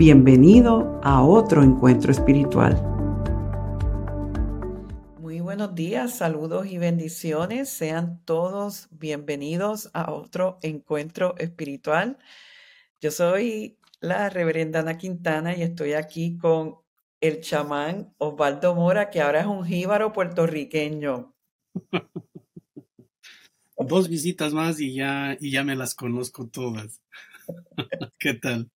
Bienvenido a otro encuentro espiritual. Muy buenos días, saludos y bendiciones. Sean todos bienvenidos a otro encuentro espiritual. Yo soy la reverenda Ana Quintana y estoy aquí con el chamán Osvaldo Mora, que ahora es un jíbaro puertorriqueño. Dos visitas más y ya, y ya me las conozco todas. ¿Qué tal?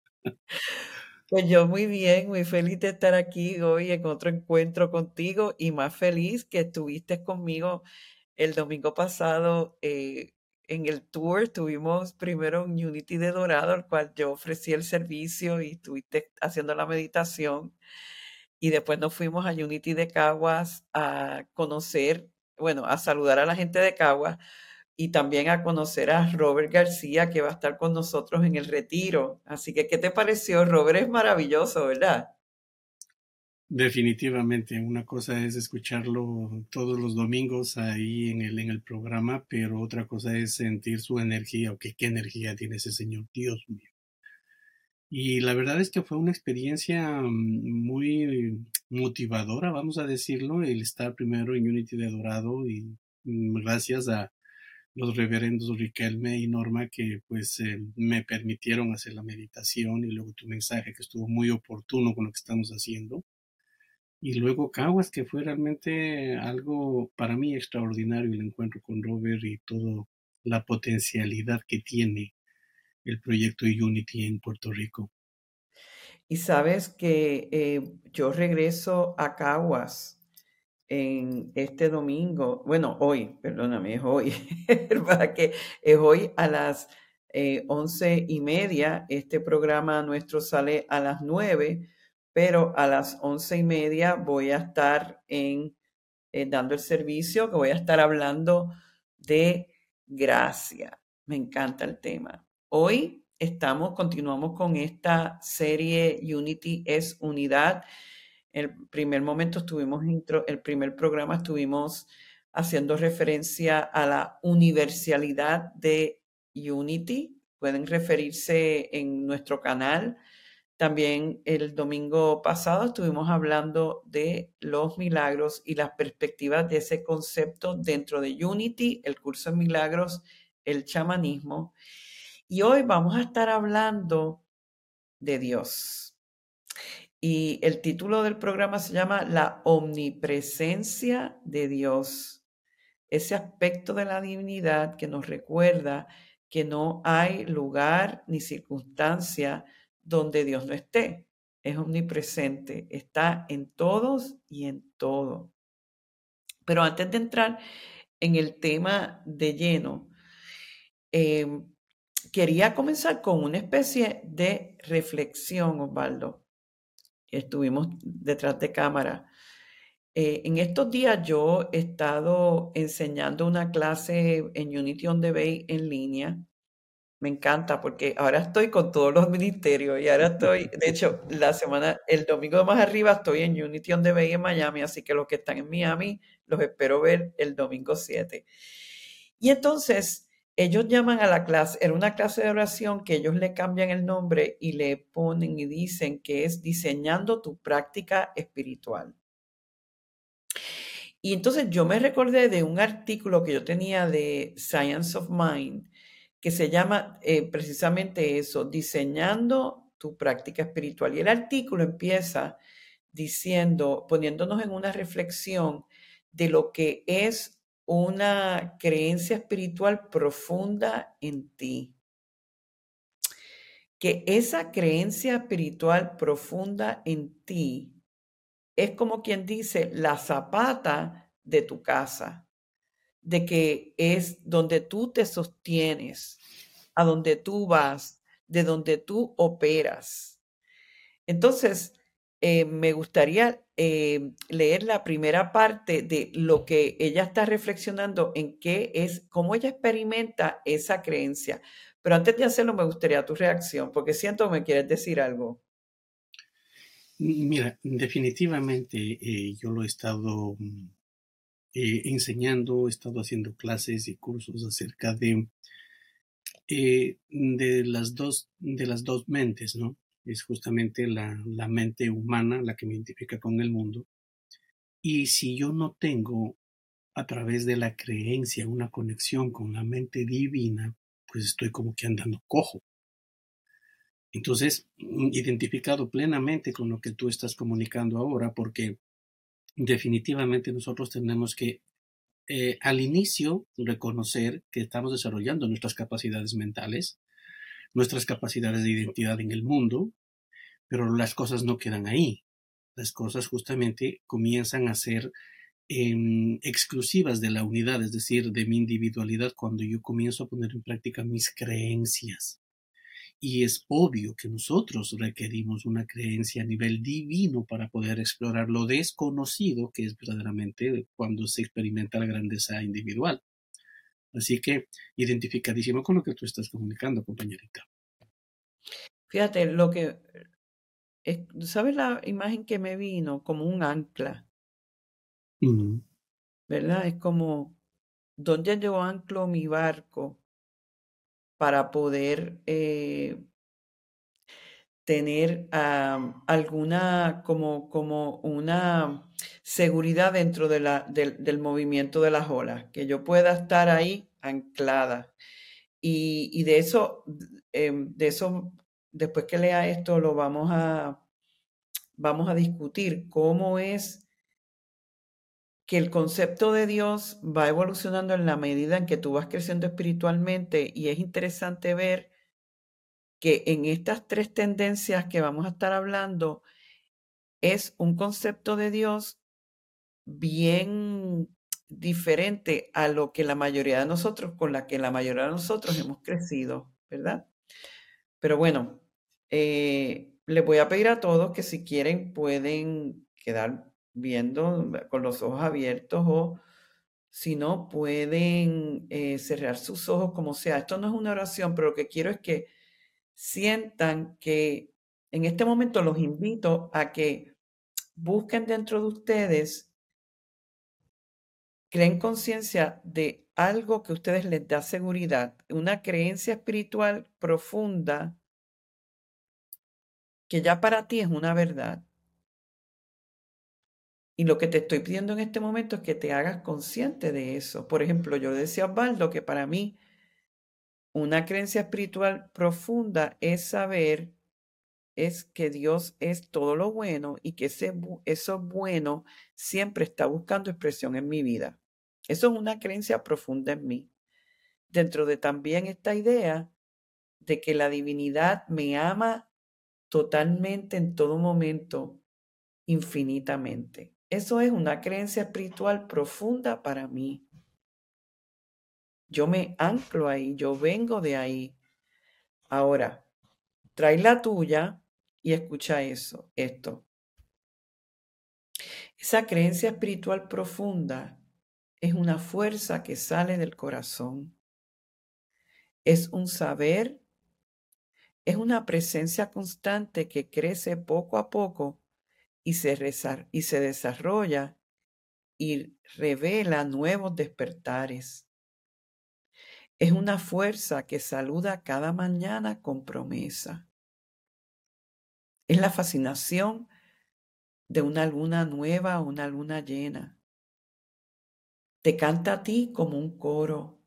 Pues yo muy bien, muy feliz de estar aquí hoy en otro encuentro contigo y más feliz que estuviste conmigo el domingo pasado eh, en el tour. Tuvimos primero un Unity de Dorado, al cual yo ofrecí el servicio y estuviste haciendo la meditación. Y después nos fuimos a Unity de Caguas a conocer, bueno, a saludar a la gente de Caguas y también a conocer a Robert García, que va a estar con nosotros en el retiro. Así que, ¿qué te pareció? Robert es maravilloso, ¿verdad? Definitivamente, una cosa es escucharlo todos los domingos ahí en el, en el programa, pero otra cosa es sentir su energía, o qué energía tiene ese señor, Dios mío. Y la verdad es que fue una experiencia mm, muy motivadora, vamos a decirlo, el estar primero en Unity de Dorado y mm, gracias a, los reverendos Riquelme y Norma que pues eh, me permitieron hacer la meditación y luego tu mensaje que estuvo muy oportuno con lo que estamos haciendo. Y luego Caguas, que fue realmente algo para mí extraordinario el encuentro con Robert y toda la potencialidad que tiene el proyecto Unity en Puerto Rico. Y sabes que eh, yo regreso a Caguas en este domingo, bueno, hoy, perdóname, es hoy, para que es hoy a las eh, once y media. Este programa nuestro sale a las nueve, pero a las once y media voy a estar en eh, dando el servicio, que voy a estar hablando de gracia. Me encanta el tema. Hoy estamos, continuamos con esta serie Unity es unidad el primer momento estuvimos, el primer programa estuvimos haciendo referencia a la universalidad de Unity. Pueden referirse en nuestro canal. También el domingo pasado estuvimos hablando de los milagros y las perspectivas de ese concepto dentro de Unity, el curso de milagros, el chamanismo. Y hoy vamos a estar hablando de Dios. Y el título del programa se llama La omnipresencia de Dios. Ese aspecto de la divinidad que nos recuerda que no hay lugar ni circunstancia donde Dios no esté. Es omnipresente, está en todos y en todo. Pero antes de entrar en el tema de lleno, em, quería comenzar con una especie de reflexión, Osvaldo estuvimos detrás de cámara. Eh, en estos días yo he estado enseñando una clase en Unity on the Bay en línea. Me encanta porque ahora estoy con todos los ministerios y ahora estoy, de hecho, la semana, el domingo más arriba estoy en Unity on the Bay en Miami, así que los que están en Miami los espero ver el domingo 7. Y entonces, ellos llaman a la clase, era una clase de oración que ellos le cambian el nombre y le ponen y dicen que es diseñando tu práctica espiritual. Y entonces yo me recordé de un artículo que yo tenía de Science of Mind que se llama eh, precisamente eso, diseñando tu práctica espiritual. Y el artículo empieza diciendo, poniéndonos en una reflexión de lo que es una creencia espiritual profunda en ti. Que esa creencia espiritual profunda en ti es como quien dice la zapata de tu casa, de que es donde tú te sostienes, a donde tú vas, de donde tú operas. Entonces, eh, me gustaría eh, leer la primera parte de lo que ella está reflexionando en qué es, cómo ella experimenta esa creencia. Pero antes de hacerlo, me gustaría tu reacción, porque siento que me quieres decir algo. Mira, definitivamente eh, yo lo he estado mm, enseñando, he estado haciendo clases y cursos acerca de, de, las dos, de las dos mentes, ¿no? Es justamente la, mente humana la que me identifica con el mundo. Y si yo no tengo a través de la creencia una conexión con la mente divina, pues estoy como que andando cojo. Entonces, mm, identificado plenamente con lo que tú estás comunicando ahora, porque definitivamente nosotros tenemos que eh, al inicio reconocer que estamos desarrollando nuestras capacidades mentales, nuestras capacidades de identidad en el mundo, pero las cosas no quedan ahí. Las cosas justamente comienzan a ser em, exclusivas de la unidad, es decir, de mi individualidad, cuando yo comienzo a poner en práctica mis creencias. Y es obvio que nosotros requerimos una creencia a nivel divino para poder explorar lo desconocido que es verdaderamente cuando se experimenta la grandeza individual. Así que identificadísimo con lo que tú estás comunicando, compañerita. Fíjate, lo que, ¿sabes la imagen que me vino? Como un ancla, ¿verdad? Es como, ¿dónde yo anclo mi barco para poder tener alguna, como, como una seguridad dentro de la, del, movimiento de las olas, que yo pueda estar ahí anclada. Y, de eso, em, de eso, después que lea esto, lo vamos a, vamos a discutir cómo es que el concepto de Dios va evolucionando en la medida en que tú vas creciendo espiritualmente y es interesante ver que en estas tres tendencias que vamos a estar hablando es un concepto de Dios bien diferente a lo que la mayoría de nosotros, con la que la mayoría de nosotros hemos crecido, ¿verdad? Pero bueno, eh, les voy a pedir a todos que si quieren pueden quedar viendo con los ojos abiertos o si no pueden eh, cerrar sus ojos como sea. Esto no es una oración, pero lo que quiero es que sientan que en este momento los invito a que busquen dentro de ustedes, creen conciencia de algo que a ustedes les da seguridad, una creencia espiritual profunda que ya para ti es una verdad. Y lo que te estoy pidiendo en este momento es que te hagas consciente de eso. Por ejemplo, yo decía a Osvaldo que para mí una creencia espiritual profunda es saber es que Dios es todo lo bueno y que ese, eso bueno siempre está buscando expresión en mi vida. Eso es una creencia profunda en mí. Dentro de también esta idea de que la divinidad me ama totalmente en todo momento, infinitamente. Eso es una creencia espiritual profunda para mí. Yo me anclo ahí, yo vengo de ahí. Ahora, trae la tuya y escucha eso, esto. Esa creencia espiritual profunda es una fuerza que sale del corazón. Es un saber, es una presencia constante que crece poco a poco y se, y se desarrolla y revela nuevos despertares. Es una fuerza que saluda cada mañana con promesa. Es la fascinación de una luna nueva o una luna llena. Te canta a ti como un coro.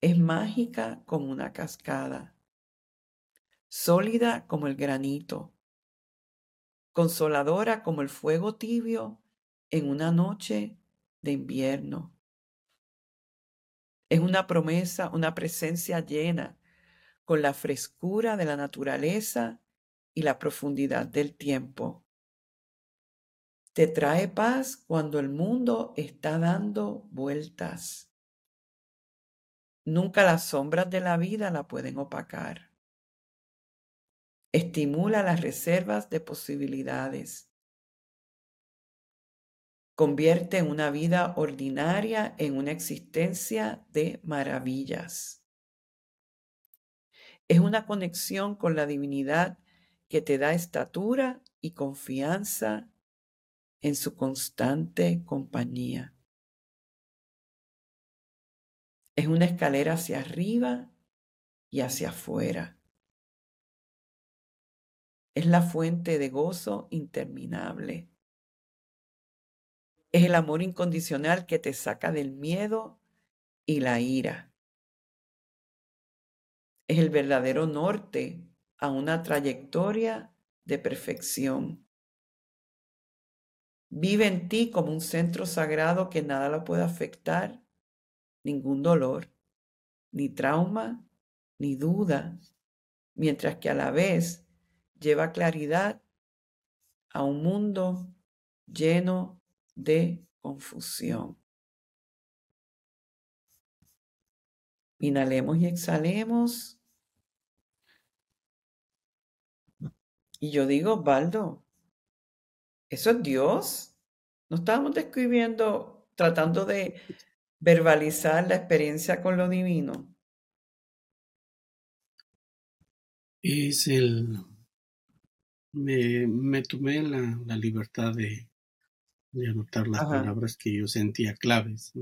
Es mágica como una cascada. Sólida como el granito. Consoladora como el fuego tibio en una noche de invierno. Es una promesa, una presencia llena con la frescura de la naturaleza y la profundidad del tiempo. Te trae paz cuando el mundo está dando vueltas. Nunca las sombras de la vida la pueden opacar. estimula las reservas de posibilidades, convierte una vida ordinaria en una existencia de maravillas. Es una conexión con la divinidad que te da estatura y confianza en su constante compañía. Es una escalera hacia arriba y hacia afuera. Es la fuente de gozo interminable. Es el amor incondicional que te saca del miedo y la ira. Es el verdadero norte a una trayectoria de perfección. Vive en ti como un centro sagrado que nada lo puede afectar, ningún dolor, ni trauma, ni duda, mientras que a la vez lleva claridad a un mundo lleno de confusión. Inhalemos y exhalemos. Y yo digo, Baldo, ¿eso es Dios? ¿No estábamos describiendo, tratando de verbalizar la experiencia con lo divino? Es el... Me, tomé la libertad de, de anotar las palabras que yo sentía claves.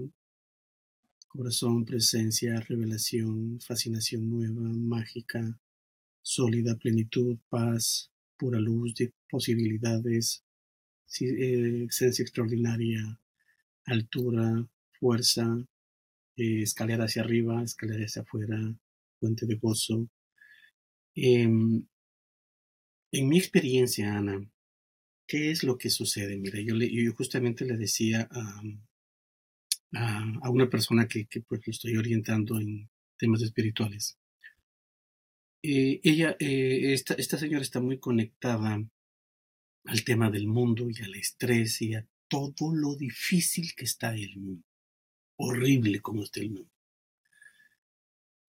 Corazón, presencia, revelación, fascinación nueva, mágica, sólida, plenitud, paz, pura luz de posibilidades, eh, esencia extraordinaria, altura, fuerza, eh, escalera hacia arriba, escalera hacia afuera, fuente de gozo. Em, en mi experiencia, Ana, ¿qué es lo que sucede? Mira, yo, justamente le decía a, a, una persona que, que, pues lo estoy orientando en temas espirituales. Eh, ella, eh, esta, esta señora está muy conectada al tema del mundo y al estrés y a todo lo difícil que está el mundo. Horrible como está el mundo.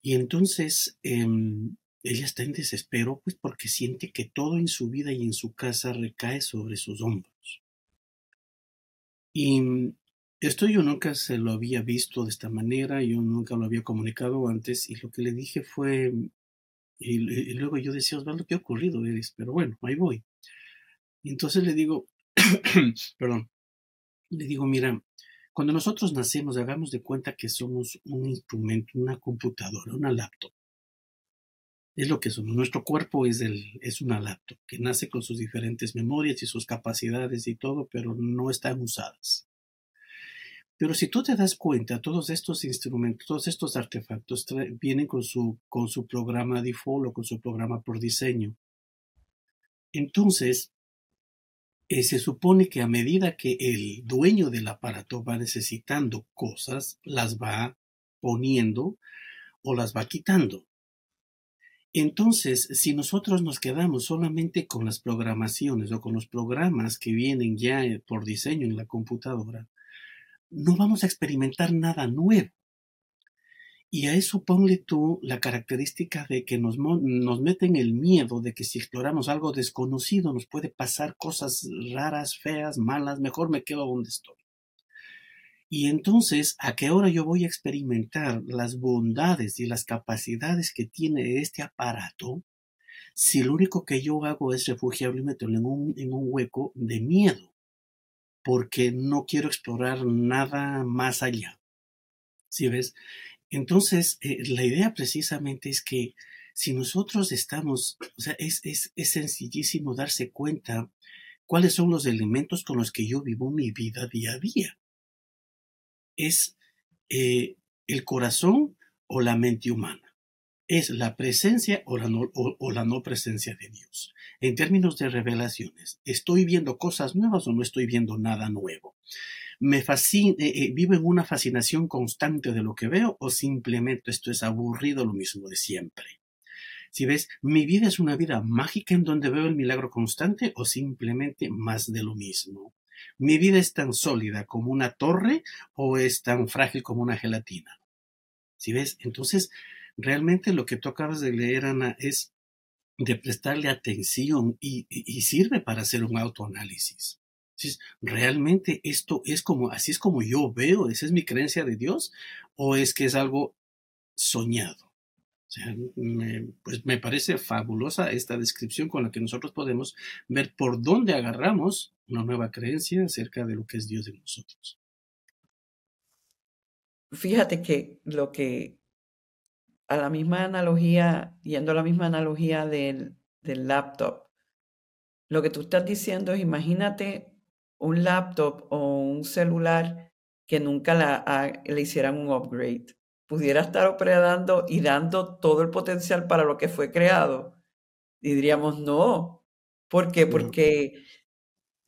Y entonces em, ella está en desespero, pues porque siente que todo en su vida y en su casa recae sobre sus hombros. Y esto yo nunca se lo había visto de esta manera, yo nunca lo había comunicado antes y lo que le dije fue, y, luego yo decía, Osvaldo, ¿qué ha ocurrido? Eres? Pero bueno, ahí voy. Y entonces le digo, perdón, le digo, mira, cuando nosotros nacemos, hagamos de cuenta que somos un instrumento, una computadora, una laptop. Es lo que somos. Nuestro cuerpo es, el, es una laptop que nace con sus diferentes memorias y sus capacidades y todo, pero no están usadas. Pero si tú te das cuenta, todos estos instrumentos, todos estos artefactos vienen con su, con su programa default o con su programa por diseño. Entonces, eh, se supone que a medida que el dueño del aparato va necesitando cosas, las va poniendo o las va quitando. Entonces, si nosotros nos quedamos solamente con las programaciones o con los programas que vienen ya eh, por diseño en la computadora, no vamos a experimentar nada nuevo. Y a eso ponle tú la característica de que nos, nos meten el miedo de que si exploramos algo desconocido nos puede pasar cosas raras, feas, malas, mejor me quedo donde estoy. Y entonces, ¿a qué hora yo voy a experimentar las bondades y las capacidades que tiene este aparato si lo único que yo hago es refugiarlo y meterlo en un, en un hueco de miedo? porque no quiero explorar nada más allá. ¿Sí ves? Entonces, eh, la idea precisamente es que si nosotros estamos, o sea, es, es, es, sencillísimo darse cuenta cuáles son los elementos con los que yo vivo mi vida día a día. Es eh, el corazón o la mente humana es la presencia o la, no, o, la, no, presencia de Dios. En términos de revelaciones, ¿estoy viendo cosas nuevas o no estoy viendo nada nuevo? ¿Me fascina, eh, eh, vivo en una fascinación constante de lo que veo o simplemente esto es aburrido lo mismo de siempre? Si ves, mi vida es una vida mágica en donde veo el milagro constante o simplemente más de lo mismo. Mi vida es tan sólida como una torre o es tan frágil como una gelatina. Si ves, entonces Realmente lo que tú acabas de leer, Ana, es de prestarle atención y, sirve para hacer un autoanálisis. ¿Realmente esto es como, así es como yo veo, esa es mi creencia de Dios? ¿O es que es algo soñado? O sea, me, pues me parece fabulosa esta descripción con la que nosotros podemos ver por dónde agarramos una nueva creencia acerca de lo que es Dios en nosotros. Fíjate que lo que a la misma analogía, yendo a la misma analogía del, del laptop, lo que tú estás diciendo es imagínate un laptop o un celular que nunca la, le hicieran un upgrade pudiera estar operando y dando todo el potencial para lo que fue creado, y diríamos no. ¿Por qué? Porque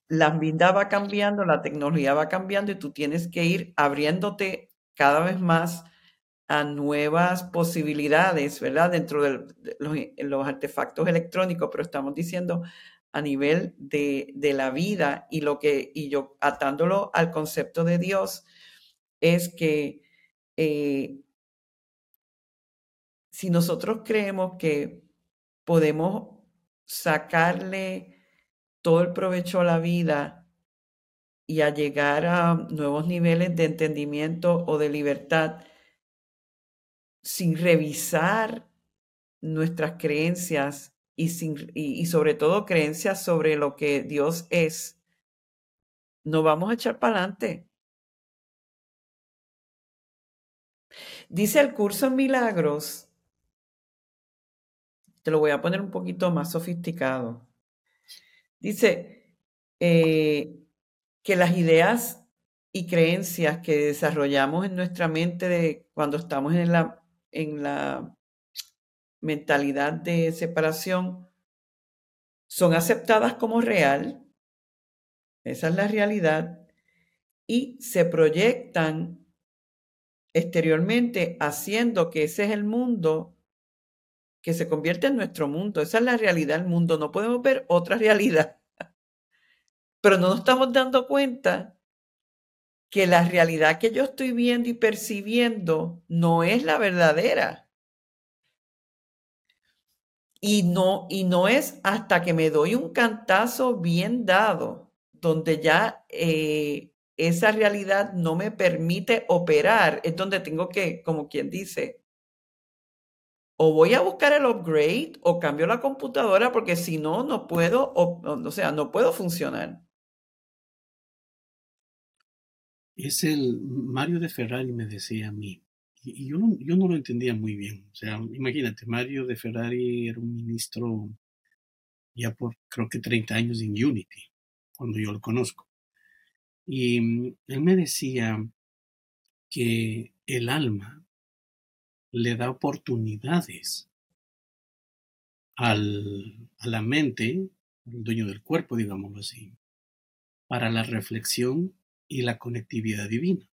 la vida va cambiando, la tecnología va cambiando y tú tienes que ir abriéndote cada vez más a nuevas posibilidades, ¿verdad? Dentro de los, artefactos electrónicos, pero estamos diciendo a nivel de, la vida y lo que, y yo atándolo al concepto de Dios, es que eh, si nosotros creemos que podemos sacarle todo el provecho a la vida y a llegar a nuevos niveles de entendimiento o de libertad sin revisar nuestras creencias y, sin, y, sobre todo creencias sobre lo que Dios es, no vamos a echar para adelante. Dice el curso en milagros te lo voy a poner un poquito más sofisticado. Dice eh, que las ideas y creencias que desarrollamos en nuestra mente de cuando estamos en la, en la mentalidad de separación son aceptadas como real, esa es la realidad, y se proyectan exteriormente haciendo que ese es el mundo que se convierte en nuestro mundo. Esa es la realidad del mundo. No podemos ver otra realidad. Pero no nos estamos dando cuenta que la realidad que yo estoy viendo y percibiendo no es la verdadera. Y no, y no es hasta que me doy un cantazo bien dado, donde ya eh, esa realidad no me permite operar, es donde tengo que, como quien dice, o voy a buscar el upgrade o cambio la computadora porque si no, no puedo, o, sea, no puedo funcionar. Es el Mario de Ferrari me decía a mí, y yo no, yo no lo entendía muy bien. O sea, imagínate, Mario de Ferrari era un ministro ya por creo que 30 años en Unity, cuando yo lo conozco. Y mm, él me decía que el alma le da oportunidades al, a la mente, al dueño del cuerpo, digámoslo así, para la reflexión y la conectividad divina.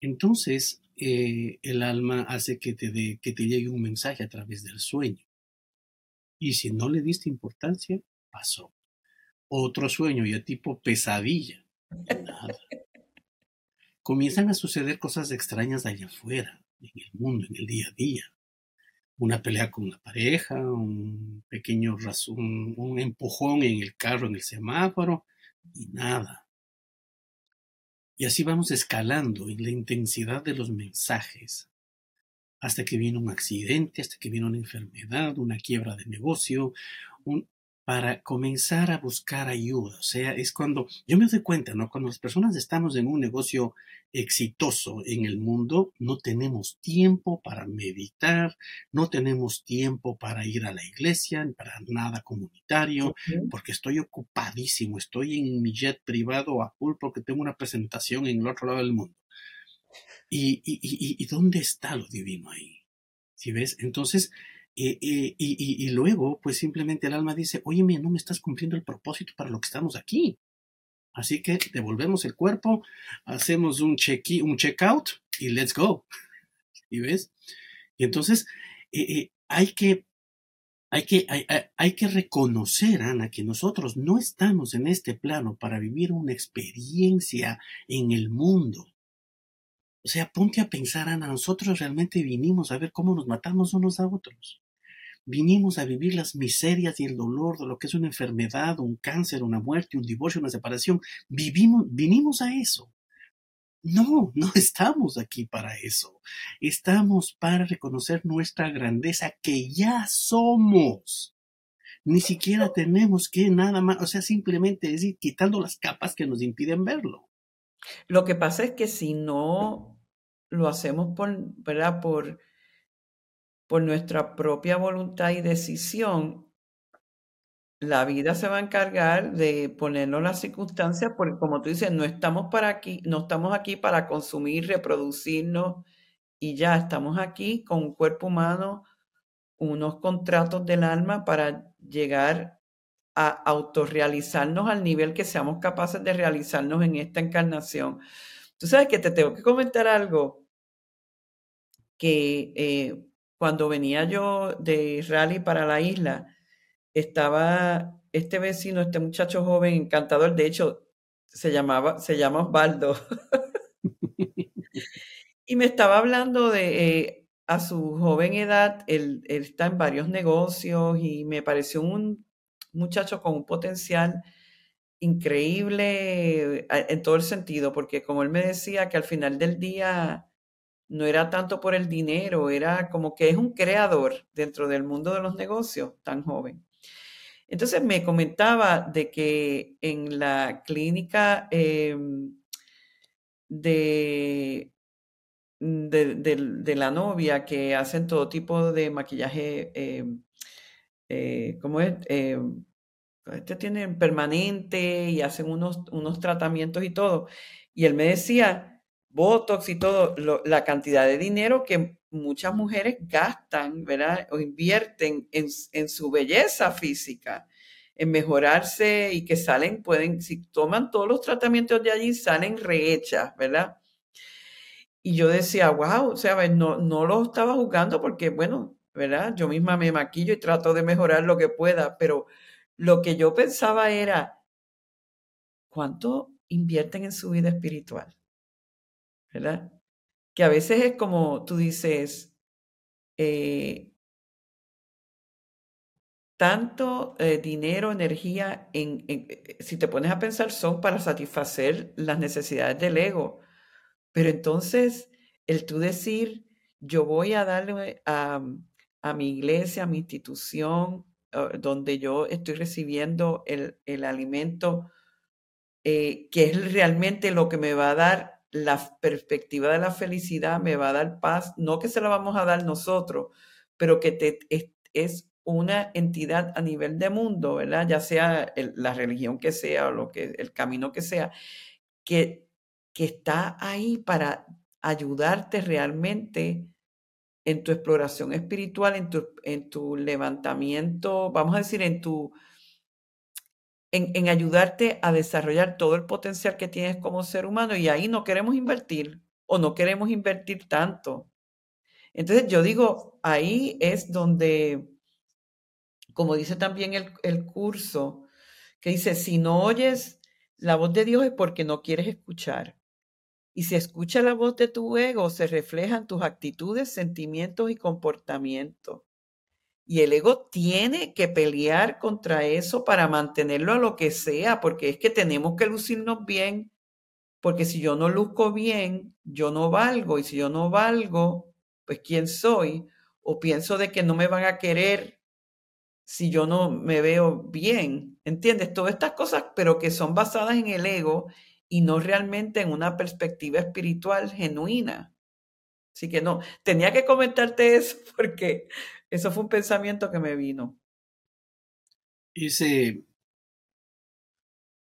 Entonces, eh, el alma hace que te, que te llegue un mensaje a través del sueño. Y si no le diste importancia, pasó. Otro sueño ya tipo pesadilla. Nada. Comienzan a suceder cosas extrañas allá afuera en el mundo, en el día a día. Una pelea con la pareja, un pequeño razón, un empujón en el carro, en el semáforo, y nada. Y así vamos escalando en la intensidad de los mensajes, hasta que viene un accidente, hasta que viene una enfermedad, una quiebra de negocio, un, para comenzar a buscar ayuda. O sea, es cuando yo me doy cuenta, ¿no? Cuando las personas estamos en un negocio exitoso en el mundo, no tenemos tiempo para meditar, no tenemos tiempo para ir a la iglesia, para nada comunitario, porque estoy ocupadísimo, estoy en mi jet privado a full porque tengo una presentación en el otro lado del mundo. ¿Y, y, y, y dónde está lo divino ahí? ¿Sí ves? Entonces, y, y, y, luego, pues simplemente el alma dice, oye, no me estás cumpliendo el propósito para lo que estamos aquí. Así que devolvemos el cuerpo, hacemos un check un checkout y let's go. ¿Y ves? Y entonces eh, eh, hay que hay que, hay, que reconocer, Ana, que nosotros no estamos en este plano para vivir una experiencia en el mundo. O sea, ponte a pensar, Ana, nosotros realmente vinimos a ver cómo nos matamos unos a otros. Vinimos a vivir las miserias y el dolor de lo que es una enfermedad, un cáncer, una muerte, un divorcio, una separación. Vivimos, vinimos a eso. No, no estamos aquí para eso. Estamos para reconocer nuestra grandeza que ya somos. Ni siquiera tenemos que nada más, o sea, simplemente decir, quitando las capas que nos impiden verlo. Lo que pasa es que si no lo hacemos por, ¿verdad? Por, por nuestra propia voluntad y decisión, la vida se va a encargar de ponernos las circunstancias, porque como tú dices, no estamos para aquí, no estamos aquí para consumir, reproducirnos y ya estamos aquí con un cuerpo humano, unos contratos del alma para llegar a autorrealizarnos al nivel que seamos capaces de realizarnos en esta encarnación. Tú sabes que te tengo que comentar algo que eh, cuando venía yo de rally para la isla, estaba este vecino, este muchacho joven, encantador, de hecho, se llamaba, se llama Osvaldo. y me estaba hablando de, eh, a su joven edad, él, está en varios negocios y me pareció un muchacho con un potencial increíble eh, en todo el sentido, porque como él me decía que al final del día no era tanto por el dinero, era como que es un creador dentro del mundo de los negocios tan joven. Entonces me comentaba de que en la clínica em, de, de, la novia que hacen todo tipo de maquillaje, em, eh, ¿cómo es? Em, este tienen permanente y hacen unos, unos tratamientos y todo. Y él me decía, Botox y todo, la cantidad de dinero que muchas mujeres gastan, ¿verdad? O invierten en, en, su belleza física, en mejorarse y que salen, pueden, si toman todos los tratamientos de allí, salen rehechas, ¿verdad? Y yo decía, wow, o sea, no, no lo estaba juzgando porque, bueno, ¿verdad? Yo misma me maquillo y trato de mejorar lo que pueda, pero lo que yo pensaba era, ¿cuánto invierten en su vida espiritual? ¿Verdad? que a veces es como tú dices, eh, tanto eh, dinero, energía, en, eh, si te pones a pensar, son para satisfacer las necesidades del ego. Pero entonces, el tú decir, yo voy a darle a, a mi iglesia, a mi institución, donde yo estoy recibiendo el, el alimento, que es realmente lo que me va a dar la perspectiva de la felicidad me va a dar paz, no que se la vamos a dar nosotros, pero que te, es, una entidad a nivel de mundo, ¿verdad? Ya sea la religión que sea o lo que, el camino que sea, que, que está ahí para ayudarte realmente en tu exploración espiritual, en tu, en tu levantamiento, vamos a decir, en tu en, ayudarte a desarrollar todo el potencial que tienes como ser humano y ahí no queremos invertir o no queremos invertir tanto. Entonces yo digo, ahí es donde, como dice también el, el curso, que dice, si no oyes la voz de Dios es porque no quieres escuchar. Y si escucha la voz de tu ego, se reflejan tus actitudes, sentimientos y comportamientos. Y el ego tiene que pelear contra eso para mantenerlo a lo que sea, porque es que tenemos que lucirnos bien, porque si yo no luzco bien, yo no valgo, y si yo no valgo, pues ¿quién soy? O pienso de que no me van a querer si yo no me veo bien, ¿entiendes? Todas estas cosas, pero que son basadas en el ego y no realmente en una perspectiva espiritual genuina. Así que no, tenía que comentarte eso porque eso fue un pensamiento que me vino. Ese,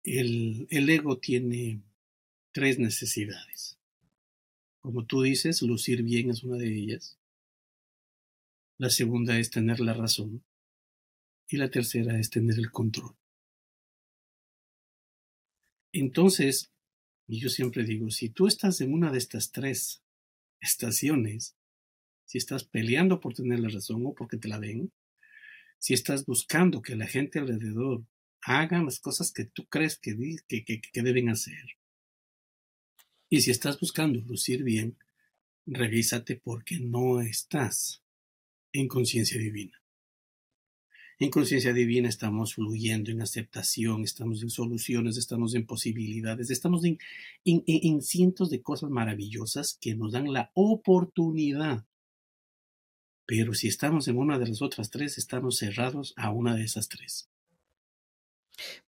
el, el ego tiene tres necesidades. Como tú dices, lucir bien es una de ellas. La segunda es tener la razón. Y la tercera es tener el control. Entonces, yo siempre digo, si tú estás en una de estas tres estaciones, si estás peleando por tener la razón o porque te la den, si estás buscando que la gente alrededor haga las cosas que tú crees que, deben hacer, y si estás buscando lucir bien, revísate porque no estás en conciencia divina. En conciencia divina estamos fluyendo en aceptación, estamos en soluciones, estamos en posibilidades, estamos en, cientos de cosas maravillosas que nos dan la oportunidad. Pero si estamos en una de las otras tres, estamos cerrados a una de esas tres.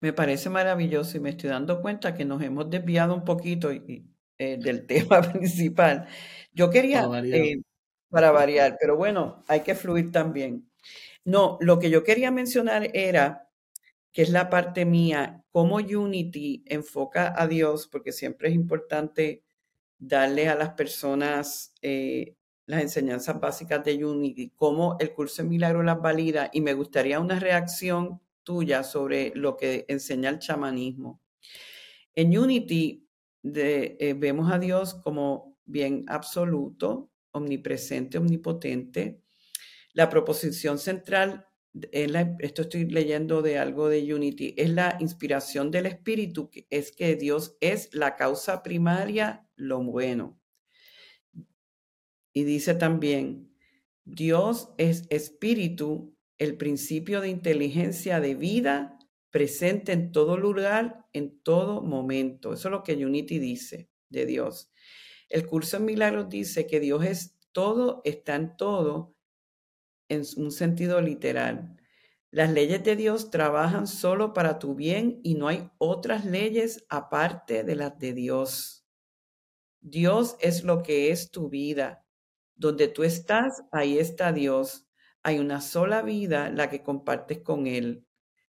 Me parece maravilloso y me estoy dando cuenta que nos hemos desviado un poquito eh, del tema principal. Yo quería, para variar, pero bueno, hay que fluir también. No, lo que yo quería mencionar era, que es la parte mía, cómo Unity enfoca a Dios, porque siempre es importante darle a las personas eh, las enseñanzas básicas de Unity, cómo el curso de milagro las valida, y me gustaría una reacción tuya sobre lo que enseña el chamanismo. En Unity eh, vemos a Dios como bien absoluto, omnipresente, omnipotente, la proposición central, esto estoy leyendo de algo de Unity, es la inspiración del Espíritu, que es que Dios es la causa primaria, lo bueno. Y dice también, Dios es Espíritu, el principio de inteligencia de vida presente en todo lugar, en todo momento. Eso es lo que Unity dice de Dios. El curso en milagros dice que Dios es todo, está en todo, en un sentido literal. Las leyes de Dios trabajan solo para tu bien y no hay otras leyes aparte de las de Dios. Dios es lo que es tu vida. Donde tú estás, ahí está Dios. Hay una sola vida, la que compartes con Él.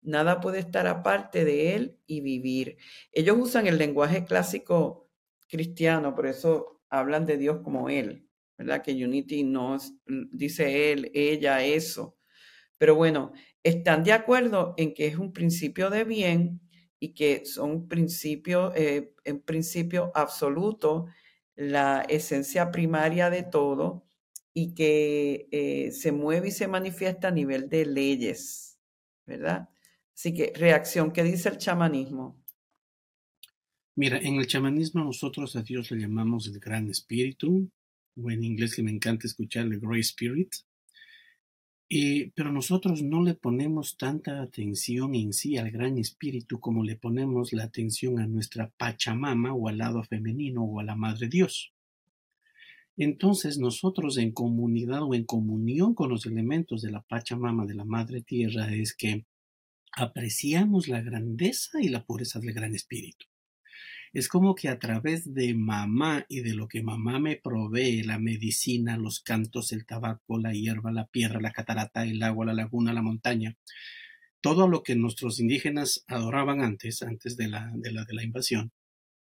Nada puede estar aparte de Él y vivir. Ellos usan el lenguaje clásico cristiano, por eso hablan de Dios como Él. ¿verdad? Que Unity no dice él, ella, eso. Pero bueno, están de acuerdo en que es un principio de bien y que son principios, eh, en principio absoluto, la esencia primaria de todo y que eh, se mueve y se manifiesta a nivel de leyes, ¿verdad? Así que reacción, ¿qué dice el chamanismo? Mira, en el chamanismo nosotros a Dios le llamamos el gran espíritu, o en inglés que me encanta escuchar, el Great Spirit. Pero nosotros no le ponemos tanta atención en sí al Gran Espíritu como le ponemos la atención a nuestra Pachamama o al lado femenino o a la Madre Dios. Entonces nosotros en comunidad o en comunión con los elementos de la Pachamama de la Madre Tierra es que apreciamos la grandeza y la pureza del Gran Espíritu. Es como que a través de mamá y de lo que mamá me provee, la medicina, los cantos, el tabaco, la hierba, la piedra, la catarata, el agua, la laguna, la montaña, todo lo que nuestros indígenas adoraban antes, antes de la, de la, de la invasión,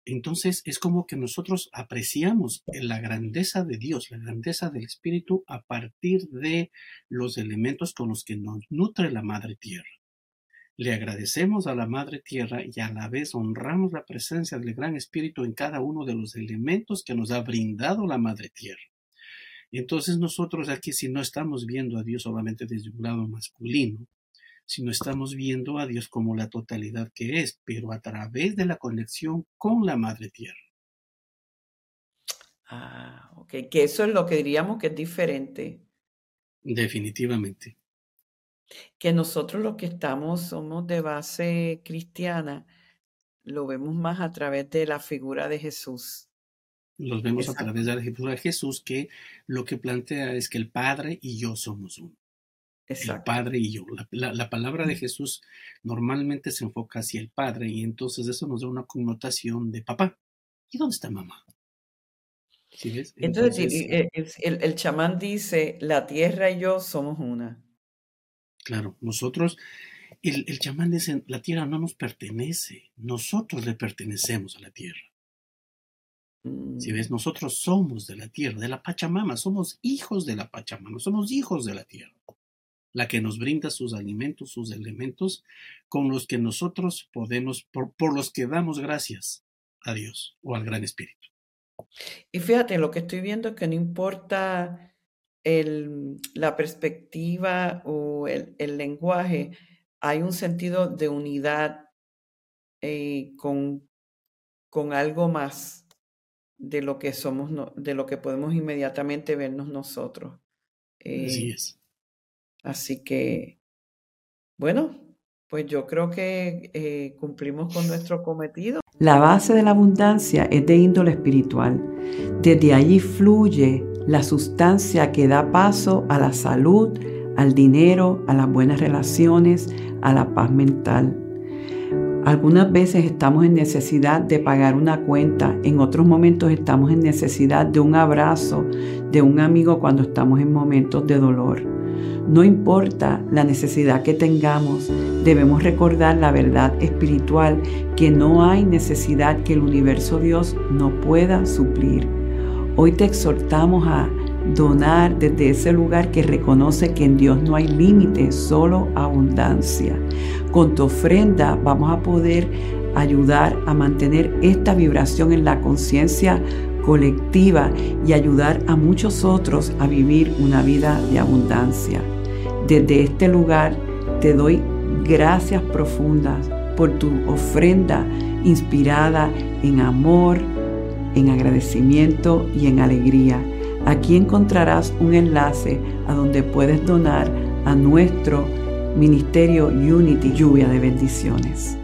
entonces es como que nosotros apreciamos la grandeza de Dios, la grandeza del Espíritu a partir de los elementos con los que nos nutre la Madre Tierra. Le agradecemos a la Madre Tierra y a la vez honramos la presencia del Gran Espíritu en cada uno de los elementos que nos ha brindado la Madre Tierra. Entonces nosotros aquí si no estamos viendo a Dios solamente desde un lado masculino, sino estamos viendo a Dios como la totalidad que es, pero a través de la conexión con la Madre Tierra. Ah, ok, que eso es lo que diríamos que es diferente. Definitivamente que nosotros los que estamos somos de base cristiana, lo vemos más a través de la figura de Jesús. Los vemos a través de la figura de Jesús que lo que plantea es que el Padre y yo somos uno. Exacto. El Padre y yo. La, palabra de Jesús normalmente se enfoca hacia el Padre y entonces eso nos da una connotación de papá. ¿Y dónde está mamá? ¿Sí ves? Entonces, el, el chamán dice, la tierra y yo somos una. Claro, nosotros, el, el chamán dice, la tierra no nos pertenece, nosotros le pertenecemos a la tierra. Si ves, mm. nosotros somos de la tierra, de la Pachamama, somos hijos de la Pachamama, somos hijos de la tierra, la que nos brinda sus alimentos, sus elementos, con los que nosotros podemos, por, por los que damos gracias a Dios o al Gran Espíritu. Y fíjate, lo que estoy viendo es que no importa el, la perspectiva o el, el, lenguaje, hay un sentido de unidad eh, con, con algo más de lo que somos, de lo que podemos inmediatamente vernos nosotros. así eh, es. Así que bueno, pues yo creo que eh, cumplimos con nuestro cometido. La base de la abundancia es de índole espiritual. Desde allí fluye la sustancia que da paso a la salud, al dinero, a las buenas relaciones, a la paz mental. Algunas veces estamos en necesidad de pagar una cuenta, en otros momentos estamos en necesidad de un abrazo de un amigo cuando estamos en momentos de dolor. No importa la necesidad que tengamos, debemos recordar la verdad espiritual que no hay necesidad que el universo Dios no pueda suplir. Hoy te exhortamos a donar desde ese lugar que reconoce que en Dios no hay límite, solo abundancia. Con tu ofrenda vamos a poder ayudar a mantener esta vibración en la conciencia colectiva y ayudar a muchos otros a vivir una vida de abundancia. Desde este lugar te doy gracias profundas por tu ofrenda inspirada en amor, en agradecimiento y en alegría. Aquí encontrarás un enlace a donde puedes donar a nuestro Ministerio Unity Lluvia de Bendiciones.